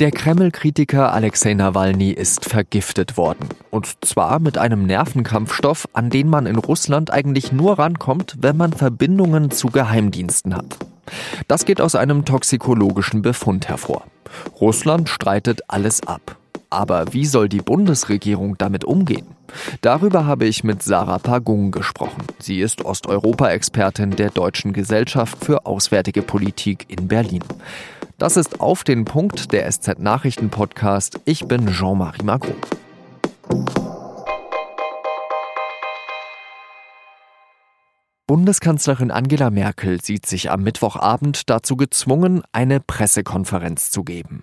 Der Kreml-Kritiker Alexei Nawalny ist vergiftet worden. Und zwar mit einem Nervenkampfstoff, an den man in Russland eigentlich nur rankommt, wenn man Verbindungen zu Geheimdiensten hat. Das geht aus einem toxikologischen Befund hervor. Russland streitet alles ab. Aber wie soll die Bundesregierung damit umgehen? Darüber habe ich mit Sarah Pagung gesprochen. Sie ist Osteuropa-Expertin der Deutschen Gesellschaft für Auswärtige Politik in Berlin. Das ist auf den Punkt der SZ Nachrichten Podcast. Ich bin Jean-Marie Magro. Bundeskanzlerin Angela Merkel sieht sich am Mittwochabend dazu gezwungen, eine Pressekonferenz zu geben.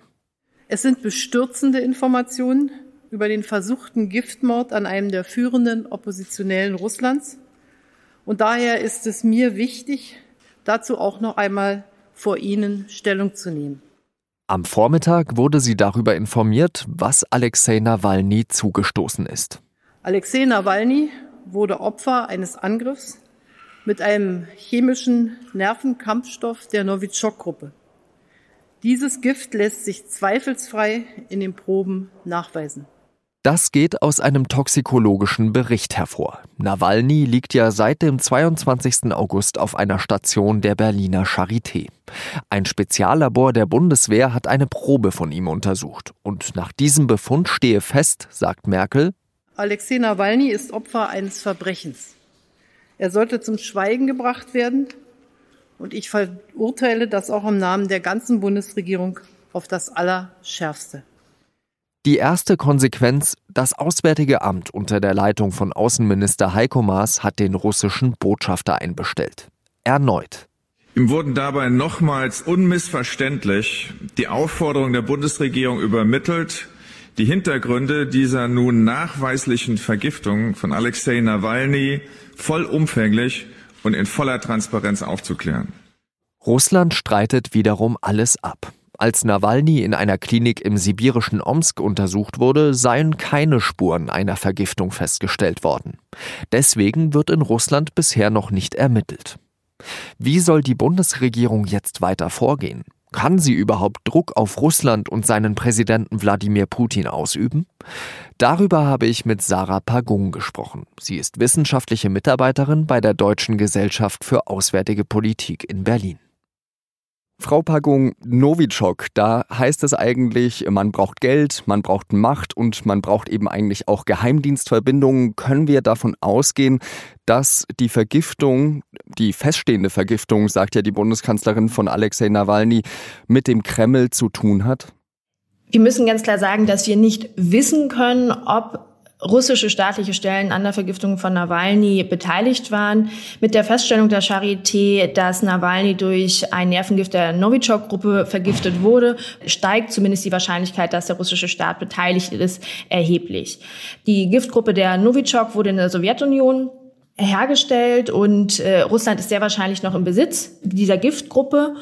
Es sind bestürzende Informationen über den versuchten Giftmord an einem der führenden Oppositionellen Russlands. Und daher ist es mir wichtig, dazu auch noch einmal vor Ihnen Stellung zu nehmen. Am Vormittag wurde sie darüber informiert, was Alexei Nawalny zugestoßen ist. Alexei Nawalny wurde Opfer eines Angriffs mit einem chemischen Nervenkampfstoff der Novichok-Gruppe. Dieses Gift lässt sich zweifelsfrei in den Proben nachweisen. Das geht aus einem toxikologischen Bericht hervor. Nawalny liegt ja seit dem 22. August auf einer Station der Berliner Charité. Ein Speziallabor der Bundeswehr hat eine Probe von ihm untersucht. Und nach diesem Befund stehe fest, sagt Merkel, Alexei Nawalny ist Opfer eines Verbrechens. Er sollte zum Schweigen gebracht werden. Und ich verurteile das auch im Namen der ganzen Bundesregierung auf das Allerschärfste. Die erste Konsequenz, das Auswärtige Amt unter der Leitung von Außenminister Heiko Maas hat den russischen Botschafter einbestellt. Erneut. Ihm wurden dabei nochmals unmissverständlich die Aufforderung der Bundesregierung übermittelt, die Hintergründe dieser nun nachweislichen Vergiftung von Alexei Nawalny vollumfänglich und in voller Transparenz aufzuklären. Russland streitet wiederum alles ab. Als Nawalny in einer Klinik im sibirischen Omsk untersucht wurde, seien keine Spuren einer Vergiftung festgestellt worden. Deswegen wird in Russland bisher noch nicht ermittelt. Wie soll die Bundesregierung jetzt weiter vorgehen? Kann sie überhaupt Druck auf Russland und seinen Präsidenten Wladimir Putin ausüben? Darüber habe ich mit Sarah Pagung gesprochen. Sie ist wissenschaftliche Mitarbeiterin bei der Deutschen Gesellschaft für Auswärtige Politik in Berlin. Frau Pagung, Novichok, da heißt es eigentlich, man braucht Geld, man braucht Macht und man braucht eben eigentlich auch Geheimdienstverbindungen. Können wir davon ausgehen, dass die Vergiftung, die feststehende Vergiftung, sagt ja die Bundeskanzlerin von Alexei Nawalny, mit dem Kreml zu tun hat? Wir müssen ganz klar sagen, dass wir nicht wissen können, ob russische staatliche Stellen an der Vergiftung von Nawalny beteiligt waren. Mit der Feststellung der Charité, dass Nawalny durch ein Nervengift der Novichok-Gruppe vergiftet wurde, steigt zumindest die Wahrscheinlichkeit, dass der russische Staat beteiligt ist, erheblich. Die Giftgruppe der Novichok wurde in der Sowjetunion hergestellt und äh, Russland ist sehr wahrscheinlich noch im Besitz dieser Giftgruppe.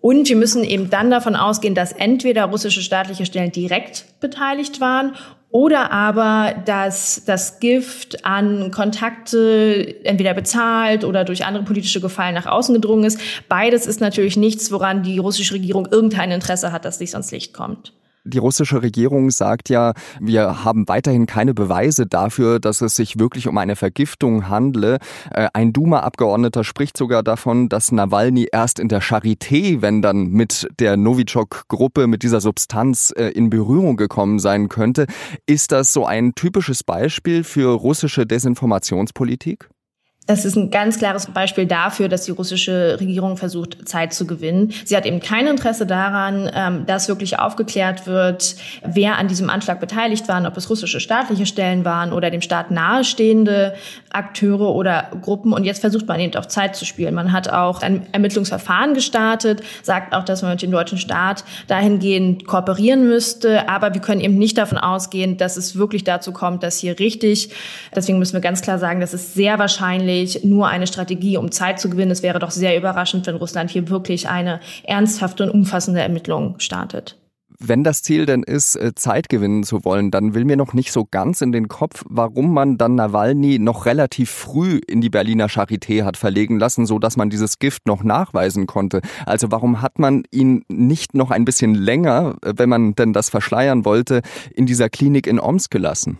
Und wir müssen eben dann davon ausgehen, dass entweder russische staatliche Stellen direkt beteiligt waren oder aber, dass das Gift an Kontakte entweder bezahlt oder durch andere politische Gefallen nach außen gedrungen ist. Beides ist natürlich nichts, woran die russische Regierung irgendein Interesse hat, dass dies ans Licht kommt. Die russische Regierung sagt ja, wir haben weiterhin keine Beweise dafür, dass es sich wirklich um eine Vergiftung handle. Äh, ein Duma-Abgeordneter spricht sogar davon, dass Nawalny erst in der Charité, wenn dann mit der Novichok-Gruppe, mit dieser Substanz äh, in Berührung gekommen sein könnte. Ist das so ein typisches Beispiel für russische Desinformationspolitik? Das ist ein ganz klares Beispiel dafür, dass die russische Regierung versucht, Zeit zu gewinnen. Sie hat eben kein Interesse daran, ähm, dass wirklich aufgeklärt wird, wer an diesem Anschlag beteiligt waren, ob es russische staatliche Stellen waren oder dem Staat nahestehende Akteure oder Gruppen. Und jetzt versucht man eben auch Zeit zu spielen. Man hat auch ein Ermittlungsverfahren gestartet, sagt auch, dass man mit dem deutschen Staat dahingehend kooperieren müsste. Aber wir können eben nicht davon ausgehen, dass es wirklich dazu kommt, dass hier richtig, deswegen müssen wir ganz klar sagen, dass es sehr wahrscheinlich wahrscheinlich nur eine Strategie, um Zeit zu gewinnen. Es wäre doch sehr überraschend, wenn Russland hier wirklich eine ernsthafte und umfassende Ermittlung startet. Wenn das Ziel denn ist, äh, Zeit gewinnen zu wollen, dann will mir noch nicht so ganz in den Kopf, warum man dann Nawalny noch relativ früh in die Berliner Charité hat verlegen lassen, so dass man dieses Gift noch nachweisen konnte. Also warum hat man ihn nicht noch ein bisschen länger, äh, wenn man denn das verschleiern wollte, in dieser Klinik in Omsk gelassen?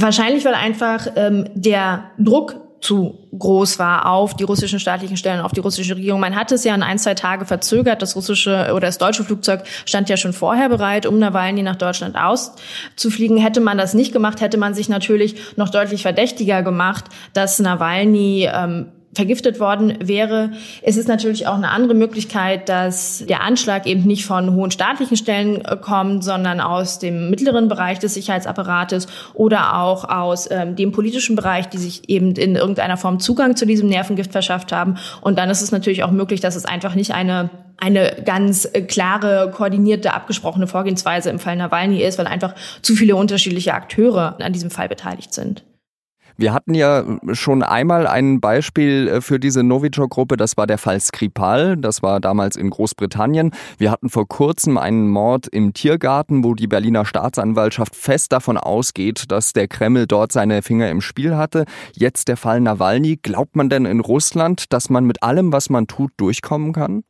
Wahrscheinlich, weil einfach ähm, der Druck zu groß war auf die russischen staatlichen Stellen, auf die russische Regierung. Man hat es ja in ein, zwei Tage verzögert. Das russische oder das deutsche Flugzeug stand ja schon vorher bereit, um Nawalny nach Deutschland auszufliegen. Hätte man das nicht gemacht, hätte man sich natürlich noch deutlich verdächtiger gemacht, dass Nawalny ähm, vergiftet worden wäre. Es ist natürlich auch eine andere Möglichkeit, dass der Anschlag eben nicht von hohen staatlichen Stellen äh, kommt, sondern aus dem mittleren Bereich des Sicherheitsapparates oder auch aus ähm, dem politischen Bereich, die sich eben in irgendeiner Form Zugang zu diesem Nervengift verschafft haben. Und dann ist es natürlich auch möglich, dass es einfach nicht eine eine ganz äh, klare, koordinierte, abgesprochene Vorgehensweise im Fall Nawalny ist, weil einfach zu viele unterschiedliche Akteure an diesem Fall beteiligt sind. Wir hatten ja schon einmal ein Beispiel äh, für diese Novichok-Gruppe, das war der Fall Skripal, das war damals in Großbritannien. Wir hatten vor kurzem einen Mord im Tiergarten, wo die Berliner Staatsanwaltschaft fest davon ausgeht, dass der Kreml dort seine Finger im Spiel hatte. Jetzt der Fall Nawalny. Glaubt man denn in Russland, dass man mit allem, was man tut, durchkommen kann?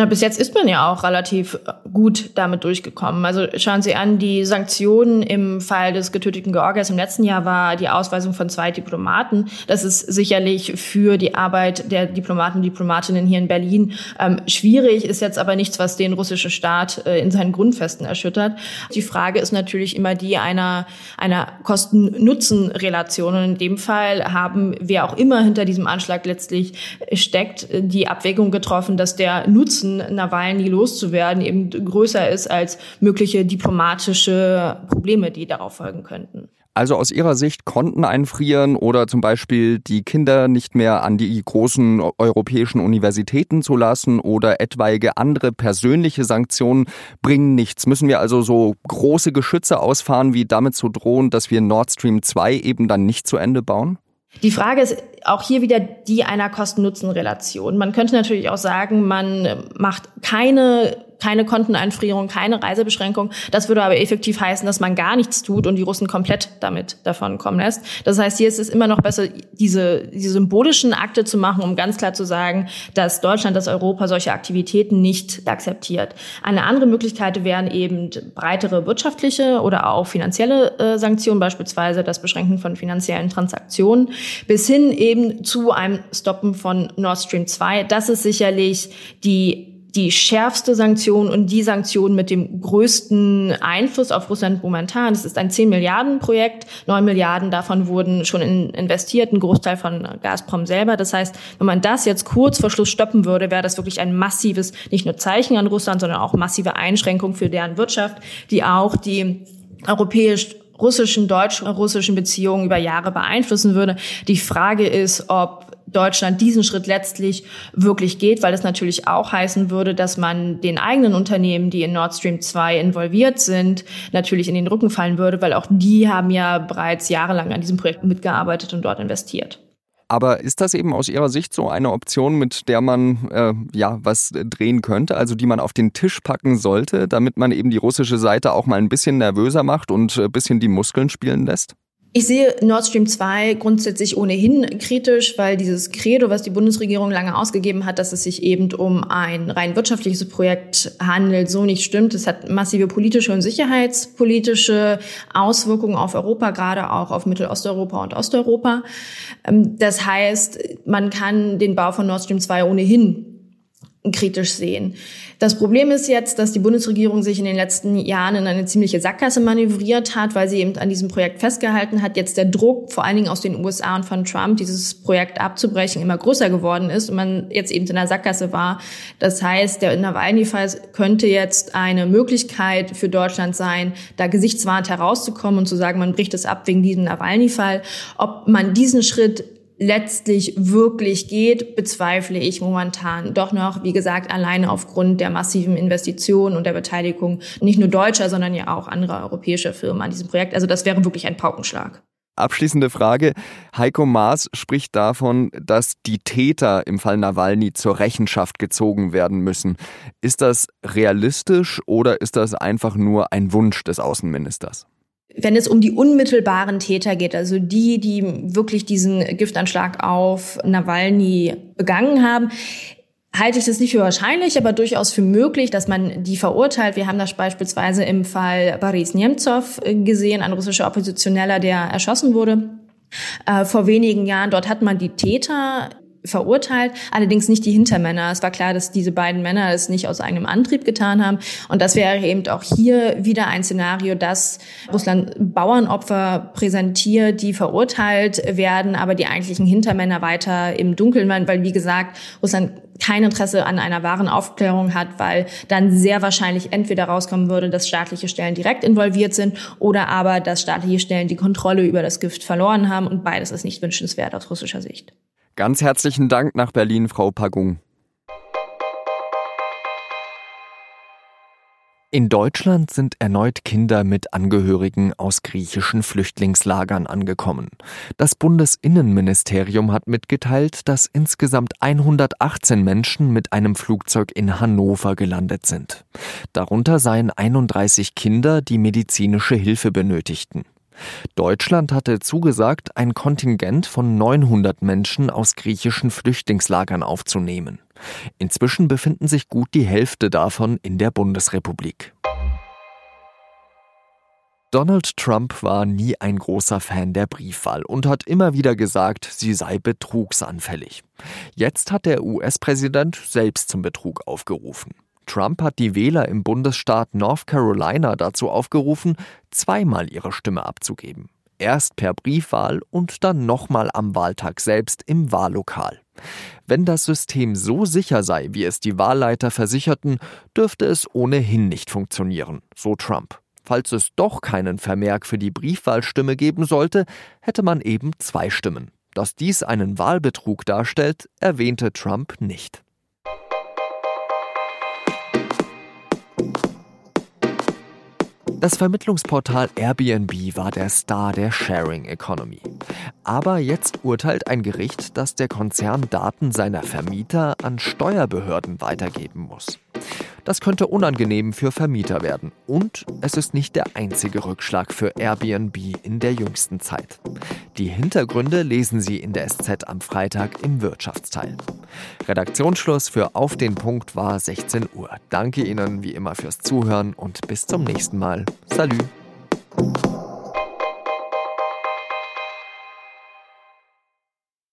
Na, bis jetzt ist man ja auch relativ äh, gut damit durchgekommen. Also schauen Sie an, die Sanktionen im Fall des getöteten Georgias im letzten Jahr war die Ausweisung von zwei Diplomaten. Das ist sicherlich für die Arbeit der Diplomaten und Diplomatinnen hier in Berlin ähm, schwierig, ist jetzt aber nichts, was den russischen Staat äh, in seinen Grundfesten erschüttert. Die Frage ist natürlich immer die einer, einer Kosten-Nutzen-Relation. Und in dem Fall haben wer auch immer hinter diesem Anschlag letztlich steckt, die Abwägung getroffen, dass der Nutzen Nutzen, Nawalny loszuwerden, eben größer ist als mögliche diplomatische Probleme, die darauf folgen könnten. Also aus Ihrer Sicht Konten einfrieren oder zum Beispiel die Kinder nicht mehr an die großen europäischen Universitäten zu lassen oder etwaige andere persönliche Sanktionen bringen nichts. Müssen wir also so große Geschütze ausfahren, wie damit zu drohen, dass wir Nord Stream 2 eben dann nicht zu Ende bauen? Die Frage ist auch hier wieder die einer Kosten-Nutzen-Relation. Man könnte natürlich auch sagen, man macht keine keine Konteneinfrierung, keine Reisebeschränkung. Das würde aber effektiv heißen, dass man gar nichts tut und die Russen komplett damit davon kommen lässt. Das heißt, hier ist es immer noch besser, diese, diese symbolischen Akte zu machen, um ganz klar zu sagen, dass Deutschland, dass Europa solche Aktivitäten nicht akzeptiert. Eine andere Möglichkeit wären eben breitere wirtschaftliche oder auch finanzielle äh, Sanktionen, beispielsweise das Beschränken von finanziellen Transaktionen, bis hin eben zu einem Stoppen von Nord Stream 2. Das ist sicherlich die die schärfste Sanktion und die Sanktion mit dem größten Einfluss auf Russland momentan. Es ist ein 10 Milliarden Projekt. 9 Milliarden davon wurden schon in investiert, ein Großteil von Gazprom selber. Das heißt, wenn man das jetzt kurz vor Schluss stoppen würde, wäre das wirklich ein massives, nicht nur Zeichen an Russland, sondern auch massive Einschränkung für deren Wirtschaft, die auch die europäisch russischen, deutsch-russischen Beziehungen über Jahre beeinflussen würde. Die Frage ist, ob Deutschland diesen Schritt letztlich wirklich geht, weil es natürlich auch heißen würde, dass man den eigenen Unternehmen, die in Nord Stream 2 involviert sind, natürlich in den Rücken fallen würde, weil auch die haben ja bereits jahrelang an diesem Projekt mitgearbeitet und dort investiert. Aber ist das eben aus Ihrer Sicht so eine Option, mit der man äh, ja was drehen könnte, also die man auf den Tisch packen sollte, damit man eben die russische Seite auch mal ein bisschen nervöser macht und ein bisschen die Muskeln spielen lässt? Ich sehe Nord Stream 2 grundsätzlich ohnehin kritisch, weil dieses Credo, was die Bundesregierung lange ausgegeben hat, dass es sich eben um ein rein wirtschaftliches Projekt handelt, so nicht stimmt. Es hat massive politische und sicherheitspolitische Auswirkungen auf Europa, gerade auch auf Mittelosteuropa und Osteuropa. Ähm, das heißt, man kann den Bau von Nord Stream 2 ohnehin kritisch sehen. Das Problem ist jetzt, dass die Bundesregierung sich in den letzten Jahren in eine ziemliche Sackgasse manövriert hat, weil sie eben an diesem Projekt festgehalten hat. Jetzt der Druck, vor allen Dingen aus den USA und von Trump, dieses Projekt abzubrechen, immer größer geworden ist und man jetzt eben in der Sackgasse war. Das heißt, der Nawalny-Fall könnte jetzt eine Möglichkeit für Deutschland sein, da gesichtswahrend herauszukommen und zu sagen, man bricht es ab wegen diesem Nawalny-Fall. Ob man diesen Schritt letztlich wirklich geht, bezweifle ich momentan doch noch, wie gesagt, alleine aufgrund der massiven Investitionen und der Beteiligung nicht nur deutscher, sondern ja auch anderer europäischer Firmen an diesem Projekt. Also das wäre wirklich ein Paukenschlag. Abschließende Frage. Heiko Maas spricht davon, dass die Täter im Fall Nawalny zur Rechenschaft gezogen werden müssen. Ist das realistisch oder ist das einfach nur ein Wunsch des Außenministers? Wenn es um die unmittelbaren Täter geht, also die, die wirklich diesen Giftanschlag auf Nawalny begangen haben, halte ich das nicht für wahrscheinlich, aber durchaus für möglich, dass man die verurteilt. Wir haben das beispielsweise im Fall Boris Nemtsov gesehen, ein russischer Oppositioneller, der erschossen wurde. Äh, vor wenigen Jahren, dort hat man die Täter verurteilt, allerdings nicht die Hintermänner. Es war klar, dass diese beiden Männer es nicht aus eigenem Antrieb getan haben. Und das wäre eben auch hier wieder ein Szenario, dass Russland Bauernopfer präsentiert, die verurteilt werden, aber die eigentlichen Hintermänner weiter im Dunkeln waren, weil, wie gesagt, Russland kein Interesse an einer wahren Aufklärung hat, weil dann sehr wahrscheinlich entweder rauskommen würde, dass staatliche Stellen direkt involviert sind oder aber, dass staatliche Stellen die Kontrolle über das Gift verloren haben und beides ist nicht wünschenswert aus russischer Sicht. Ganz herzlichen Dank nach Berlin, Frau Pagung. In Deutschland sind erneut Kinder mit Angehörigen aus griechischen Flüchtlingslagern angekommen. Das Bundesinnenministerium hat mitgeteilt, dass insgesamt 118 Menschen mit einem Flugzeug in Hannover gelandet sind. Darunter seien 31 Kinder, die medizinische Hilfe benötigten. Deutschland hatte zugesagt, ein Kontingent von 900 Menschen aus griechischen Flüchtlingslagern aufzunehmen. Inzwischen befinden sich gut die Hälfte davon in der Bundesrepublik. Donald Trump war nie ein großer Fan der Briefwahl und hat immer wieder gesagt, sie sei betrugsanfällig. Jetzt hat der US-Präsident selbst zum Betrug aufgerufen. Trump hat die Wähler im Bundesstaat North Carolina dazu aufgerufen, zweimal ihre Stimme abzugeben. Erst per Briefwahl und dann nochmal am Wahltag selbst im Wahllokal. Wenn das System so sicher sei, wie es die Wahlleiter versicherten, dürfte es ohnehin nicht funktionieren, so Trump. Falls es doch keinen Vermerk für die Briefwahlstimme geben sollte, hätte man eben zwei Stimmen. Dass dies einen Wahlbetrug darstellt, erwähnte Trump nicht. Das Vermittlungsportal Airbnb war der Star der Sharing Economy. Aber jetzt urteilt ein Gericht, dass der Konzern Daten seiner Vermieter an Steuerbehörden weitergeben muss. Das könnte unangenehm für Vermieter werden. Und es ist nicht der einzige Rückschlag für Airbnb in der jüngsten Zeit. Die Hintergründe lesen Sie in der SZ am Freitag im Wirtschaftsteil. Redaktionsschluss für Auf den Punkt war 16 Uhr. Danke Ihnen wie immer fürs Zuhören und bis zum nächsten Mal. Salü.